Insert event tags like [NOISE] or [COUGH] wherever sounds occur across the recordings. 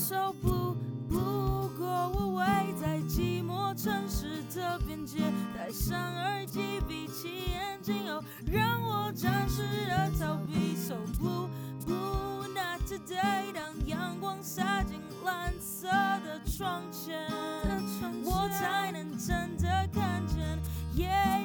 so blue。不过我围在寂寞城市的边界，戴上耳机，闭起眼睛，哦，让我暂时的逃避。So blue blue not today。当阳光洒进蓝色的窗前，我才能真的看见。Yeah。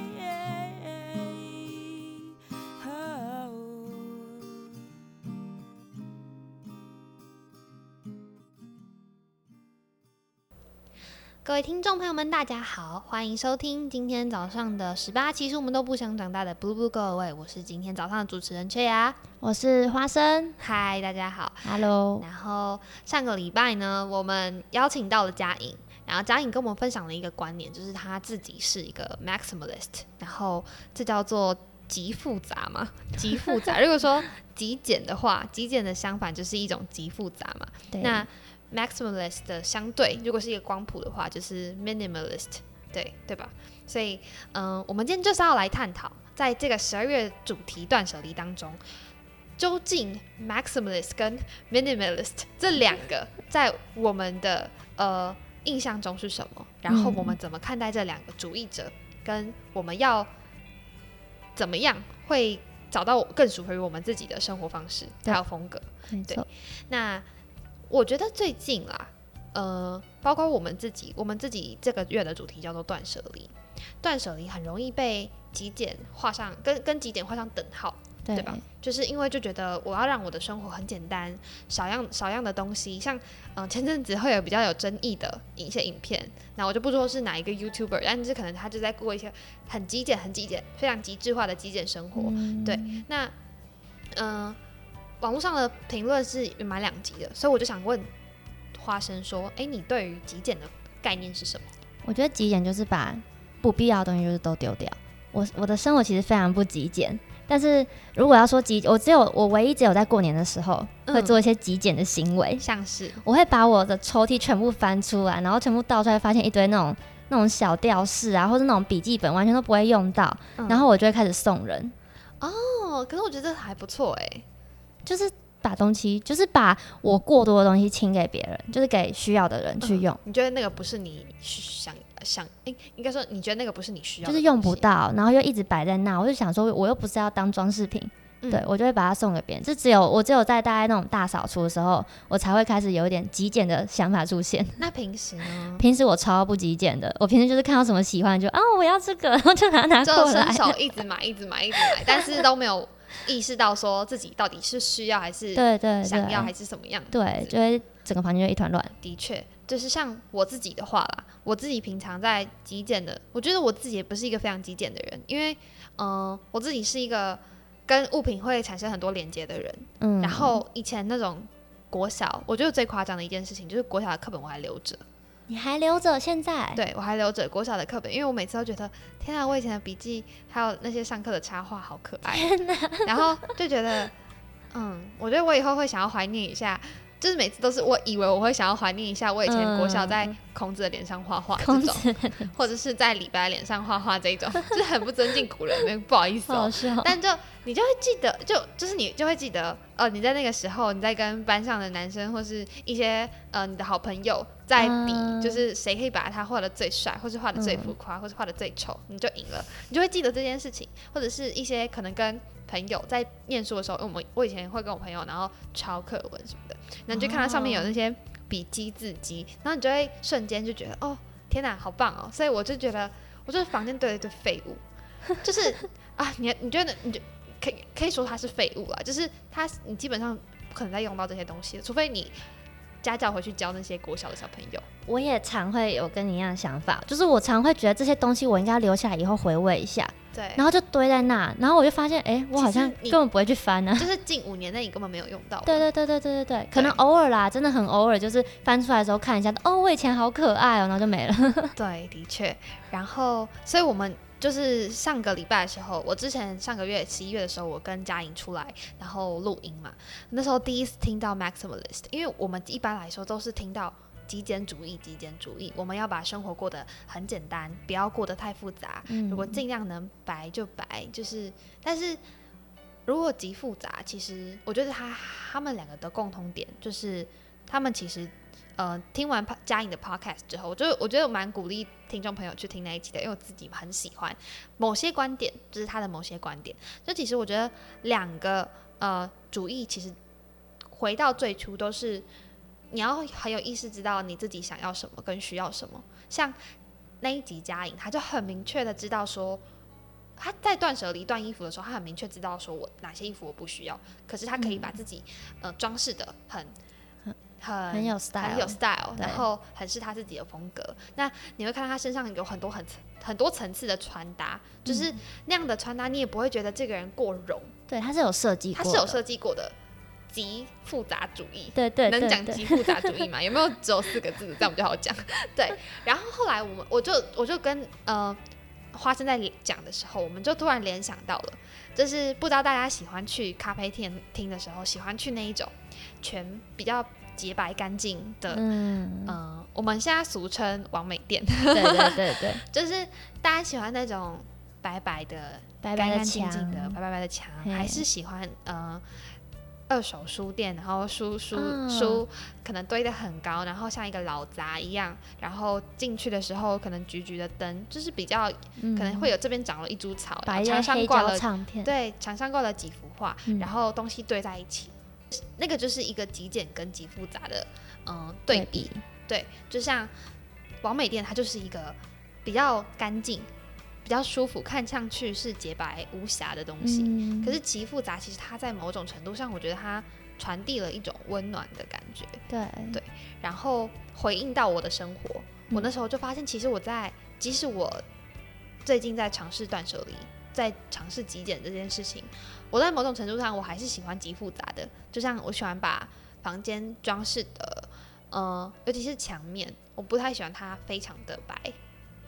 各位听众朋友们，大家好，欢迎收听今天早上的十八其实我们都不想长大的 Blue Blue Go Away。我是今天早上的主持人缺牙，我是花生，嗨，大家好，Hello。然后上个礼拜呢，我们邀请到了嘉颖，然后嘉颖跟我们分享了一个观念，就是她自己是一个 maximalist，然后这叫做极复杂嘛，[LAUGHS] 极复杂。如果说极简的话，极简的相反就是一种极复杂嘛，那。Maximalist 的相对，如果是一个光谱的话，就是 Minimalist，对对吧？所以，嗯，我们今天就是要来探讨，在这个十二月主题断舍离当中，究竟 Maximalist 跟 Minimalist 这两个在我们的呃印象中是什么？然后我们怎么看待这两个主义者？跟我们要怎么样会找到更属于我们自己的生活方式还有风格？对，那。我觉得最近啦，呃，包括我们自己，我们自己这个月的主题叫做断舍离。断舍离很容易被极简画上，跟跟极简画上等号，对吧？就是因为就觉得我要让我的生活很简单，少样少样的东西。像嗯，前阵子会有比较有争议的一些影片，那我就不说是哪一个 YouTuber，但是可能他就在过一些很极简、很极简、非常极致化的极简生活。对，那嗯。网络上的评论是蛮两极的，所以我就想问花生说：“哎，你对于极简的概念是什么？”我觉得极简就是把不必要的东西就是都丢掉。我我的生活其实非常不极简，但是如果要说极，我只有我唯一只有在过年的时候会做一些极简的行为，像是我会把我的抽屉全部翻出来，然后全部倒出来，发现一堆那种那种小吊饰啊，或者那种笔记本完全都不会用到，然后我就会开始送人。哦，可是我觉得还不错哎。就是把东西，就是把我过多的东西清给别人，就是给需要的人去用。你觉得那个不是你想想？哎，应该说你觉得那个不是你需要，就是用不到，然后又一直摆在那。我就想说，我又不是要当装饰品，对我就会把它送给别人。就只有我只有在大概那种大扫除的时候，我才会开始有一点极简的想法出现。那平时呢？[LAUGHS] 平时我超不极简的。我平时就是看到什么喜欢就啊，我要这个，然后就拿拿过来，手一直买，一直买，一直买，但是都没有。意识到说自己到底是需要还是对对想要还是什么样？对，就会整个房间就一团乱。的确，就是像我自己的话啦，我自己平常在极简的，我觉得我自己也不是一个非常极简的人，因为嗯，我自己是一个跟物品会产生很多连接的人。嗯，然后以前那种国小，我觉得最夸张的一件事情就是国小的课本我还留着。你还留着？现在？对，我还留着国小的课本，因为我每次都觉得，天啊，我以前的笔记还有那些上课的插画好可爱，然后就觉得，嗯，我觉得我以后会想要怀念一下。就是每次都是我以为我会想要怀念一下我以前国小在孔子的脸上画画这种，或者是在李白脸上画画这种，就是很不尊敬古人，不好意思哦。但就你就会记得，就就是你就会记得，呃，你在那个时候你在跟班上的男生或是一些呃你的好朋友在比，就是谁可以把他画的最帅，或是画的最浮夸，或是画的最丑，你就赢了，你就会记得这件事情，或者是一些可能跟。朋友在念书的时候，因为我们我以前会跟我朋友，然后抄课文什么的，然后就看到上面有那些比鸡自鸡，然后你就会瞬间就觉得，哦，天哪，好棒哦！所以我就觉得，我就是房间堆了一堆废物，就是 [LAUGHS] 啊，你你觉得你就可以可以说它是废物了，就是它你基本上不可能再用到这些东西，除非你。家教回去教那些国小的小朋友，我也常会有跟你一样的想法，就是我常会觉得这些东西我应该留下来以后回味一下，对，然后就堆在那，然后我就发现，哎，我好像根本不会去翻呢，就是近五年内你根本没有用到，对对对对对对对，可能偶尔啦，真的很偶尔，就是翻出来的时候看一下，哦，我以前好可爱哦，然后就没了，[LAUGHS] 对，的确，然后，所以我们。就是上个礼拜的时候，我之前上个月十一月的时候，我跟嘉颖出来，然后录音嘛。那时候第一次听到 maximalist，因为我们一般来说都是听到极简主义，极简主义，我们要把生活过得很简单，不要过得太复杂。如果尽量能白就白，就是。但是如果极复杂，其实我觉得他他们两个的共同点就是，他们其实呃听完嘉颖的 podcast 之后，我就我觉得我蛮鼓励听众朋友去听那一集的，因为我自己很喜欢某些观点，就是他的某些观点。就其实我觉得两个呃主义其实回到最初都是你要很有意识知道你自己想要什么跟需要什么。像那一集嘉颖，他就很明确的知道说。他在断舍离断衣服的时候，他很明确知道说我哪些衣服我不需要，可是他可以把自己、呃装饰的很 [CLEARS THROAT] 很很有 style，很有 style，然后很是他自己的风格。那你会看到他身上有很多很很多层次的穿搭，就是嗯那样的穿搭，你也不会觉得这个人过容，对，他是有设计，他是有设计过的极复杂主义。对对对能讲极复杂主义吗？有没有只有四个字？这样比较好讲。[LAUGHS] 对，然后后来我们我就我就跟呃花生在讲的时候，我们就突然联想到了，就是不知道大家喜欢去咖啡厅听的时候，喜欢去那一种全比较洁白干净的，嗯、嗯，我们现在俗称完美店，对对对对，[LAUGHS] 就是大家喜欢那种白白的、干白白的干净净的、墙，白白白的墙，还是喜欢呃二手书店，然后书书、嗯书可能堆得很高，然后像一个老杂一样，然后进去的时候可能橘橘的灯，就是比较可可能会有这边长了一株草，墙上挂了唱片，对墙上挂了几幅画，嗯然后东西堆在一起，那个就是一个极简跟极复杂的嗯对比。对，就像王美店，它就是一个比较干净、比较舒服，看上去是洁白无瑕的东西。嗯可是极复杂，其实它在某种程度上，我觉得它传递了一种温暖的感觉，对对然后回应到我的生活。我嗯那时候就发现，其实我在，即使我最近在尝试断舍离，在尝试极简这件事情，我在某种程度上，我还是喜欢极复杂的。就像我喜欢把房间装饰的，呃，尤其是墙面，我不太喜欢它非常的白。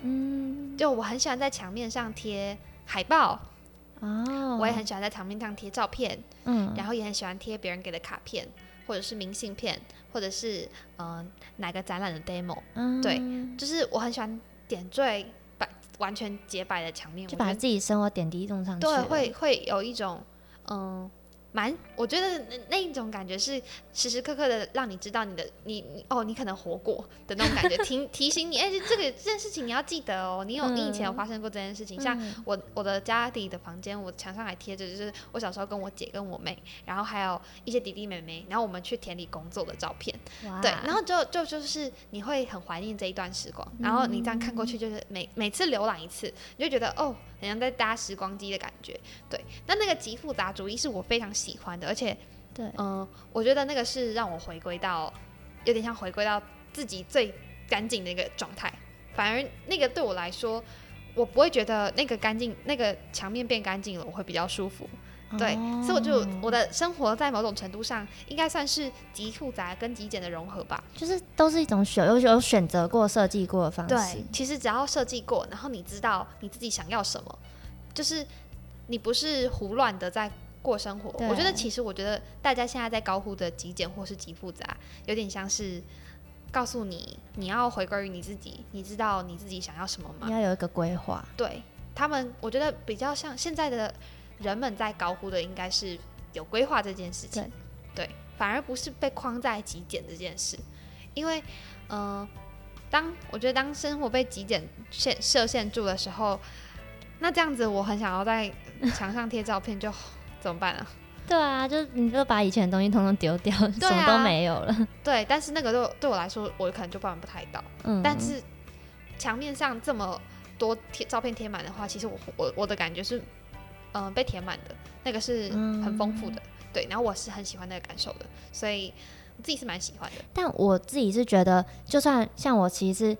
嗯，就我很喜欢在墙面上贴海报，哦，我也很喜欢在墙面上贴照片，嗯，然后也很喜欢贴别人给的卡片，或者是明信片，或者是嗯、呃哪个展览的 demo，嗯对就是我很喜欢点缀白完全洁白的墙面，就把自己生活点滴弄上去对，会会有一种嗯。蛮，我觉得那那一种感觉是时时刻刻的让你知道你的你你哦，你可能活过的那种感觉，[LAUGHS] 提提醒你，哎、这个这件事情你要记得哦，你有、你以前有嗯发生过这件事情，像嗯我我的家里的房间，我墙上还贴着就是我小时候跟我姐跟我妹，然后还有一些弟弟妹妹，然后我们去田里工作的照片。对，然后就就就是你会很怀念这一段时光，然后你这样看过去，就是每每次浏览一次，你就觉得哦，好像在搭时光机的感觉。对，那那个极复杂主义是我非常喜欢的，而且对，嗯、我觉得那个是让我回归到有点像回归到自己最干净的一个状态。反而那个对我来说，我不会觉得那个干净，那个墙面变干净了，我会比较舒服。对，所以我就我的的生活在某种程度上应该算是极复杂跟极简的融合吧。就是都是一种选有有选择过、设计过的方式对，，其实只要设计过，然后你知道你自己想要什么，就是你不是胡乱的在过生活。我觉得其实我觉得大家现在在高呼的极简或是极复杂，有点像是告诉你你要回归于你自己，你知道你自己想要什么吗？你要有一个规划，对他们，我觉得比较像现在的人们在高呼的应该是有规划这件事情，对，反而不是被框在极简这件事，因为，嗯、当我觉得当生活被极简限设限住的时候，那这样子我很想要在墙上贴照片就，[LAUGHS] 怎么办啊？对啊，就你就把以前的东西通通丢掉，什么都没有了。[LAUGHS] 对，但是那个对对我来说，我可能就办不太到。嗯，但是墙面上这么多贴照片贴满的话，其实我我我的感觉是，嗯、被填满的，那个是很丰富的，对。然后我是很喜欢那个感受的，所以我自己是蛮喜欢的。但我自己是觉得，就算像我其实是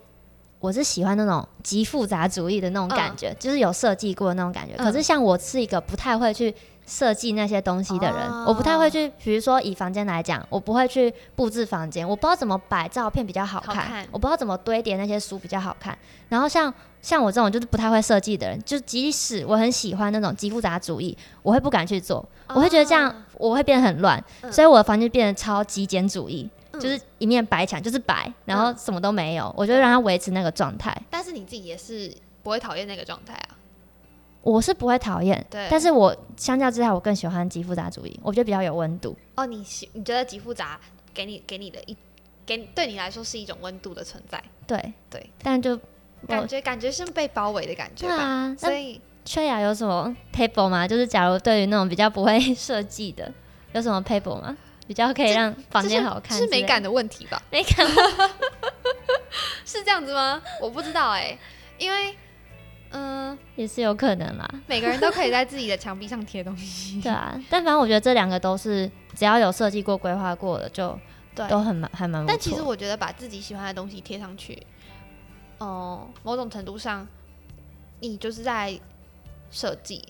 我是喜欢那种极复杂主义的那种感觉，就是有设计过的那种感觉。嗯可是像我是一个不太会去设计那些东西的人，哦我不太会去，比如说以房间来讲，我不会去布置房间，我不知道怎么摆照片比较好看，好看我不知道怎么堆叠那些书比较好看。然后像像我这种就是不太会设计的人，就即使我很喜欢那种极复杂主义，我会不敢去做，我会觉得这样啊我会变得很乱，嗯所以我的房间变得超极简主义。嗯就是一面白墙，就是白，然后什么都没有，我就让它维持那个状态。但是你自己也是不会讨厌那个状态啊。我是不会讨厌，对但是我相较之下，我更喜欢极复杂主义，我觉得比较有温度。哦，你喜你觉得极复杂给你给你的一给对你来说是一种温度的存在，对对，但就感觉感觉是被包围的感觉吧。对啊，所以缺雅有什么 paper 吗？就是假如对于那种比较不会设计的，有什么 paper 吗？比较可以让房间好看是美感的问题吧？[LAUGHS] 美感 [LAUGHS] 是这样子吗？我不知道哎、因为嗯、也是有可能啦。每个人都可以在自己的墙壁上贴东西。对啊，但反正我觉得这两个都是只要有设计过、规划过的，就对都很蛮还蛮。但其实我觉得把自己喜欢的东西贴上去，哦、某种程度上，你就是在设计。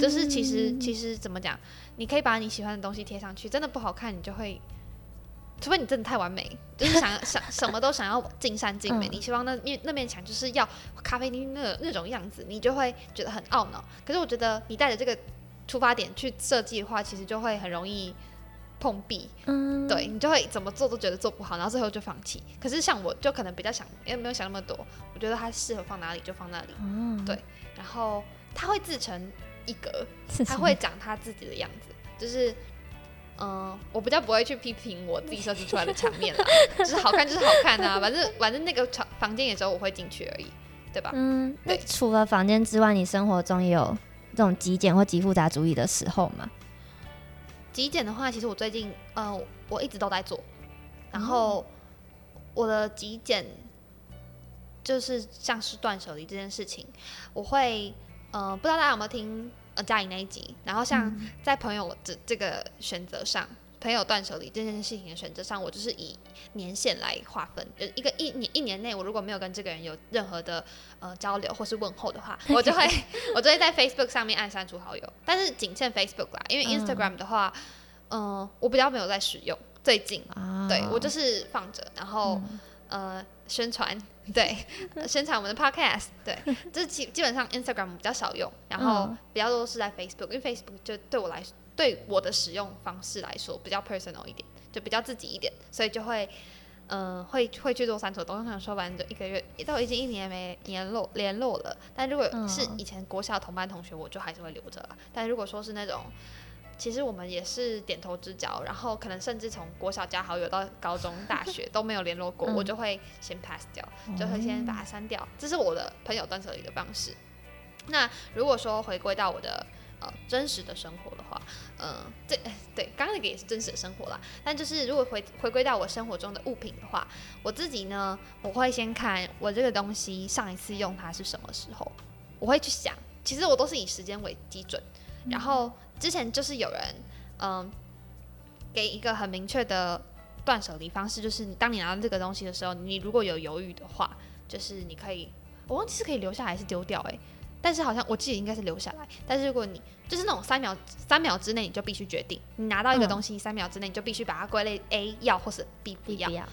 就是其实嗯其实怎么讲，你可以把你喜欢的东西贴上去，真的不好看，你就会，除非你真的太完美，[LAUGHS] 就是想想什么都想要尽善尽美，嗯你希望那面那面墙就是要咖啡厅那那种样子，你就会觉得很懊恼。可是我觉得你带着这个出发点去设计的话，其实就会很容易碰壁，嗯，对你就会怎么做都觉得做不好，然后最后就放弃。可是像我就可能比较想，因为没有想那么多，我觉得它适合放哪里就放哪里，嗯，对然后它会自成一格，是它会长它自己的样子，就是。嗯，我比较不会去批评我自己设计出来的场面啦，[LAUGHS] 就是好看就是好看啊，反正反正那个场房间也只有我会进去而已，对吧？嗯，那对除了房间之外，你生活中也有这种极简或极复杂主义的时候吗？极简的话，其实我最近呃，我一直都在做，然后我的极简就是像是断舍离这件事情，我会呃，不知道大家有没有听呃嘉颖那一集，然后像在朋友这这个选择上。朋友断舍离这件事情的选择上，我就是以年限来划分，呃，一个一年一年内，我如果没有跟这个人有任何的呃交流或是问候的话，我就会 [LAUGHS] 我就会在 Facebook 上面按删除好友，但是仅限 Facebook 啦，因为嗯。Instagram 的话，嗯、我比较没有在使用，最近，啊，对我就是放着，然后、呃宣传，[LAUGHS] 对，呃宣传我们的 Podcast，对，这基基本上 Instagram 比较少用，然后嗯比较多是在 Facebook，因为 Facebook 就对我来对我的使用方式来说比较 personal 一点，就比较自己一点，所以就会。嗯，会会去做删除的东西，想说反正就一个月，都已经一年没联络联络了。但如果是嗯以前国小同班同学，我就还是会留着啦。但如果说是那种，其实我们也是点头之交，然后可能甚至从国小加好友到高中、大学都没有联络过，嗯我就会先 pass 掉，就会先把它删掉。这是我的朋友断舍离的方式。那如果说回归到我的呃真实的生活的话，嗯、这对刚刚那个也是真实的生活啦。但就是如果回回归到我生活中的物品的话，我自己呢，我会先看我这个东西上一次用它是什么时候，我会去想，其实我都是以时间为基准。然后之前就是有人嗯、给一个很明确的断舍离方式，就是你当你拿到这个东西的时候，你如果有犹豫的话，就是你可以，我忘记是可以留下来还是丢掉哎、但是好像我记得应该是留下来。但是如果你就是那种三秒三秒之内你就必须决定，你拿到一个嗯东西三秒之内你就必须把它归类 A 要或是 B 不要不。要，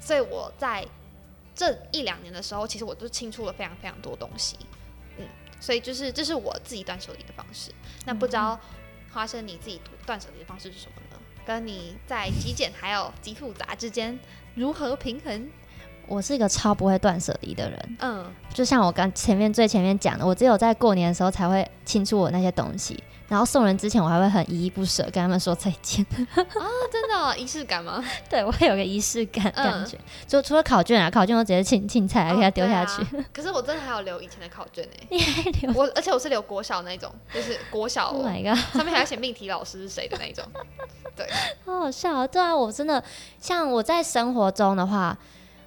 所以我在这一两年的时候，其实我都清出了非常非常多东西，嗯，所以就是这是我自己断舍离的方式。那不知道花生你自己断舍离的方式是什么呢？跟你在极简还有极复杂之间如何平衡？我是一个超不会断舍离的人，嗯，就像我刚前面最前面讲的，我只有在过年的时候才会清出我那些东西，然后送人之前我还会很依依不舍跟他们说再见。[LAUGHS] 真的哦仪式感吗？[LAUGHS] 对我会有个仪式感嗯感觉，就除了考卷啊，考卷我直接请请菜还给他丢下去。哦啊可是我真的还有留以前的考卷呢、[LAUGHS] 你还留我而且我是留国小那种，就是国小、？Oh 哦，my god！上面还要写命题老师是谁的那一种。好好笑、啊，对啊，我真的像我在生活中的话，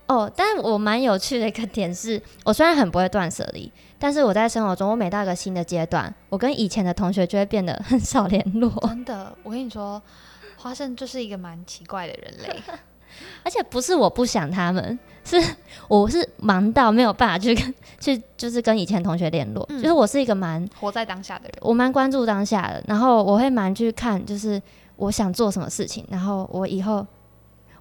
哦，但我蛮有趣的一个点是，我虽然很不会断舍离，但是我在生活中，我每到一个新的阶段，我跟以前的同学就会变得很少 [LAUGHS] 联络，真的，我跟你说，花生就是一个蛮奇怪的人类。[LAUGHS] 而且不是我不想他们，是我是忙到没有办法去跟去就是跟以前同学联络，嗯就是我是一个蛮活在当下的人。我蛮关注当下的，然后我会蛮去看，就是我想做什么事情，然后我以后，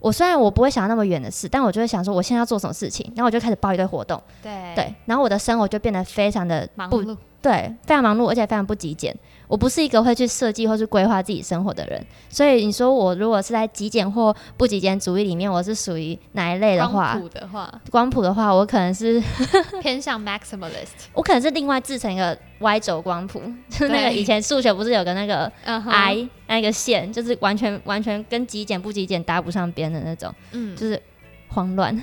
我虽然我不会想那么远的事，但我就会想说我现在要做什么事情，然后我就开始报一堆活动，对对，然后我的生活就变得非常的不忙碌。对，非常忙碌，而且非常不极简。我不是一个会去设计或是规划自己生活的人，所以你说我如果是在极简或不极简主义里面，我是属于哪一类的话？光谱的话，光谱的话，我可能是 [LAUGHS] 偏向 maximalist。我可能是另外制成一个 Y 轴光谱，就是那个以前数学不是有个那个 I 那个线，就是完全完全跟极简不极简搭不上边的那种，嗯就是慌乱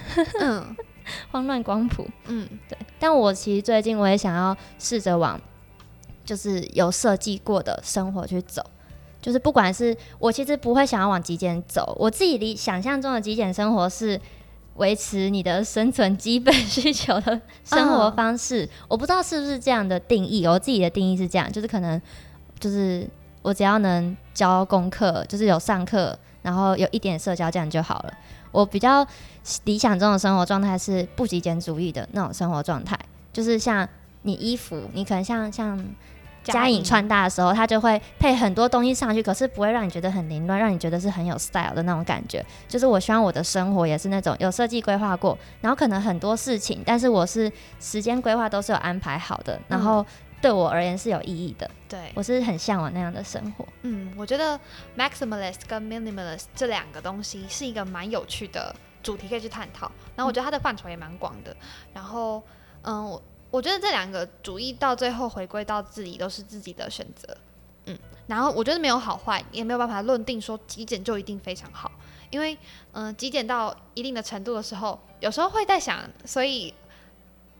嗯 [LAUGHS] [LAUGHS] 慌乱光谱。嗯对，但我其实最近我也想要试着往就是有设计过的生活去走。就是不管是我其实不会想要往极简走，我自己理想象中的极简生活是维持你的生存基本 [LAUGHS] 需求的生活嗯方式。我不知道是不是这样的定义，我自己的定义是这样，就是可能就是我只要能教功课，就是有上课，然后有一点社交，这样就好了。我比较理想中的生活状态是不极简主义的那种生活状态，就是像你衣服，你可能像像嘉颖穿搭的时候，它就会配很多东西上去，可是不会让你觉得很凌乱，让你觉得是很有 style 的那种感觉。就是我希望我的生活也是那种有设计规划过，然后可能很多事情，但是我是时间规划都是有安排好的，然后对我而言是有意义的。对，我是很向往那样的生活。嗯，我觉得 maximalist 跟 minimalist 这两个东西是一个蛮有趣的主题可以去探讨。然后我觉得它的范畴也蛮广的。然后，嗯，我我觉得这两个主义到最后回归到自己都是自己的选择。嗯，然后我觉得没有好坏，也没有办法论定说极简就一定非常好，因为嗯、呃极简到一定的程度的时候，有时候会在想，所以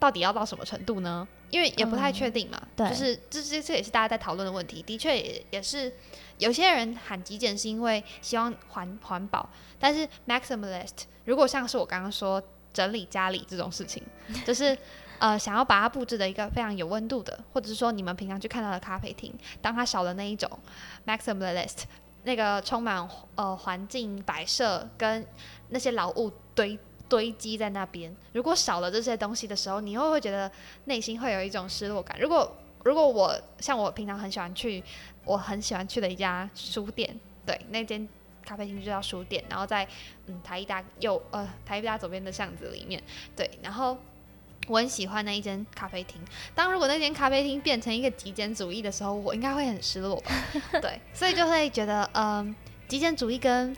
到底要到什么程度呢？因为也不太确定嘛，对就是这这这也是大家在讨论的问题。的确也也是有些人喊极简是因为希望环环保，但是 maximalist 如果像是我刚刚说整理家里这种事情，就是呃想要把它布置的一个非常有温度的，或者是说你们平常去看到的咖啡厅，当它少了那一种 maximalist 那个充满呃环境摆设跟那些老物堆堆积在那边，如果少了这些东西的时候，你会不会觉得内心会有一种失落感？如果如果我像我平常很喜欢去，我很喜欢去的一家书店，对，那间咖啡厅就叫书店，然后在嗯台一大右呃台一大左边的巷子里面，对，然后我很喜欢那一间咖啡厅。当如果那间咖啡厅变成一个极简主义的时候，我应该会很失落吧？对，所以就会觉得嗯，极简主义跟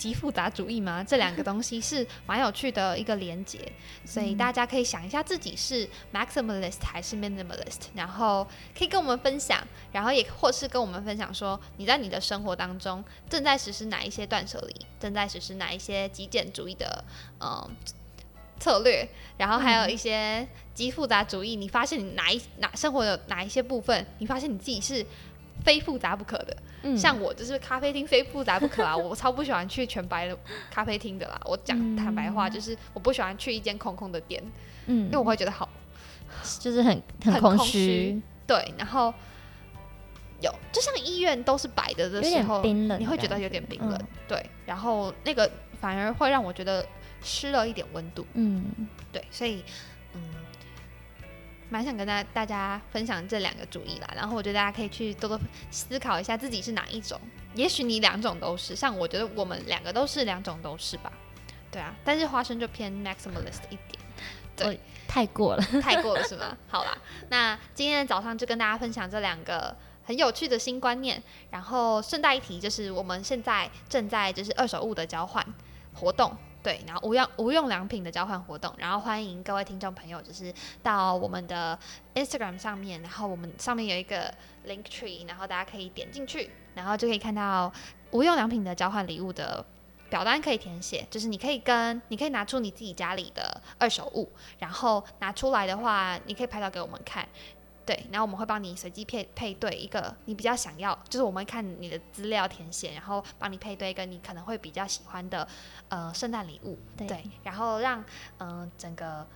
极复杂主义吗，这两个东西是蛮有趣的一个连接，[LAUGHS] 所以大家可以想一下自己是 maximalist 还是 minimalist，然后可以跟我们分享，然后也或是跟我们分享说你在你的生活当中正在实施哪一些断舍离，正在实施哪一些极简主义的嗯策略，然后还有一些极复杂主义，你发现你哪一哪生活有哪一些部分，你发现你自己是非复杂不可的，嗯。像我就是咖啡厅非复杂不可啊，我 [LAUGHS] 超不喜欢去全白的咖啡厅的啦。我讲坦白话，就是我不喜欢去一间空空的店，嗯。因为我会觉得好就是很很很空空虚。虚，对，然后有就像医院都是白的的时候，冰冷你会觉得有点冰嗯。冷，对，然后那个反而会让我觉得失了一点温度，嗯，对，所以嗯。蛮想跟大大家分享这两个主意啦，然后我觉得大家可以去多多思考一下自己是哪一种。也许你两种都是，像我觉得我们两个都是两种都是吧。对啊，但是花生就偏 maximalist 一点，对，太过了。太过了是吗？[LAUGHS] 好啦，那今天的早上就跟大家分享这两个很有趣的新观念，然后顺带一提，就是我们现在正在就是二手物的交换活动。对，然后无用无用良品的交换活动，然后欢迎各位听众朋友，就是到我们的 Instagram 上面，然后我们上面有一个 link tree，然后大家可以点进去，然后就可以看到无用良品的交换礼物的表单可以填写，就是你可以跟你可以拿出你自己家里的二手物，然后拿出来的话，你可以拍照给我们看。对，然后我们会帮你随机配配对一个你比较想要，就是我们会看你的资料填写，然后帮你配对一个你可能会比较喜欢的呃圣诞礼物。对对，然后让嗯、呃整个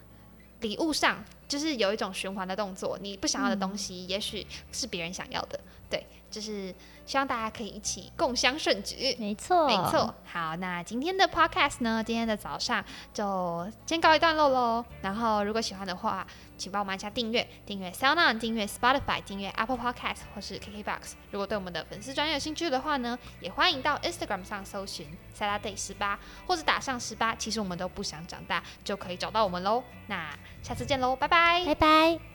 礼物上就是有一种循环的动作，你不想要的东西，也许是别人想要的。对，就是希望大家可以一起共襄盛举。没错，没错，好，那今天的 podcast 呢，今天的早上就先告一段落喽。然后如果喜欢的话，请帮我们按下订阅，订阅 Sound On，订阅 Spotify，订阅 Apple Podcast 或是 KKBox。如果对我们的粉丝专业有兴趣的话呢，也欢迎到 Instagram 上搜寻 Saturday 十八，或者打上十八，其实我们都不想长大，就可以找到我们喽。那下次见喽，拜拜拜拜。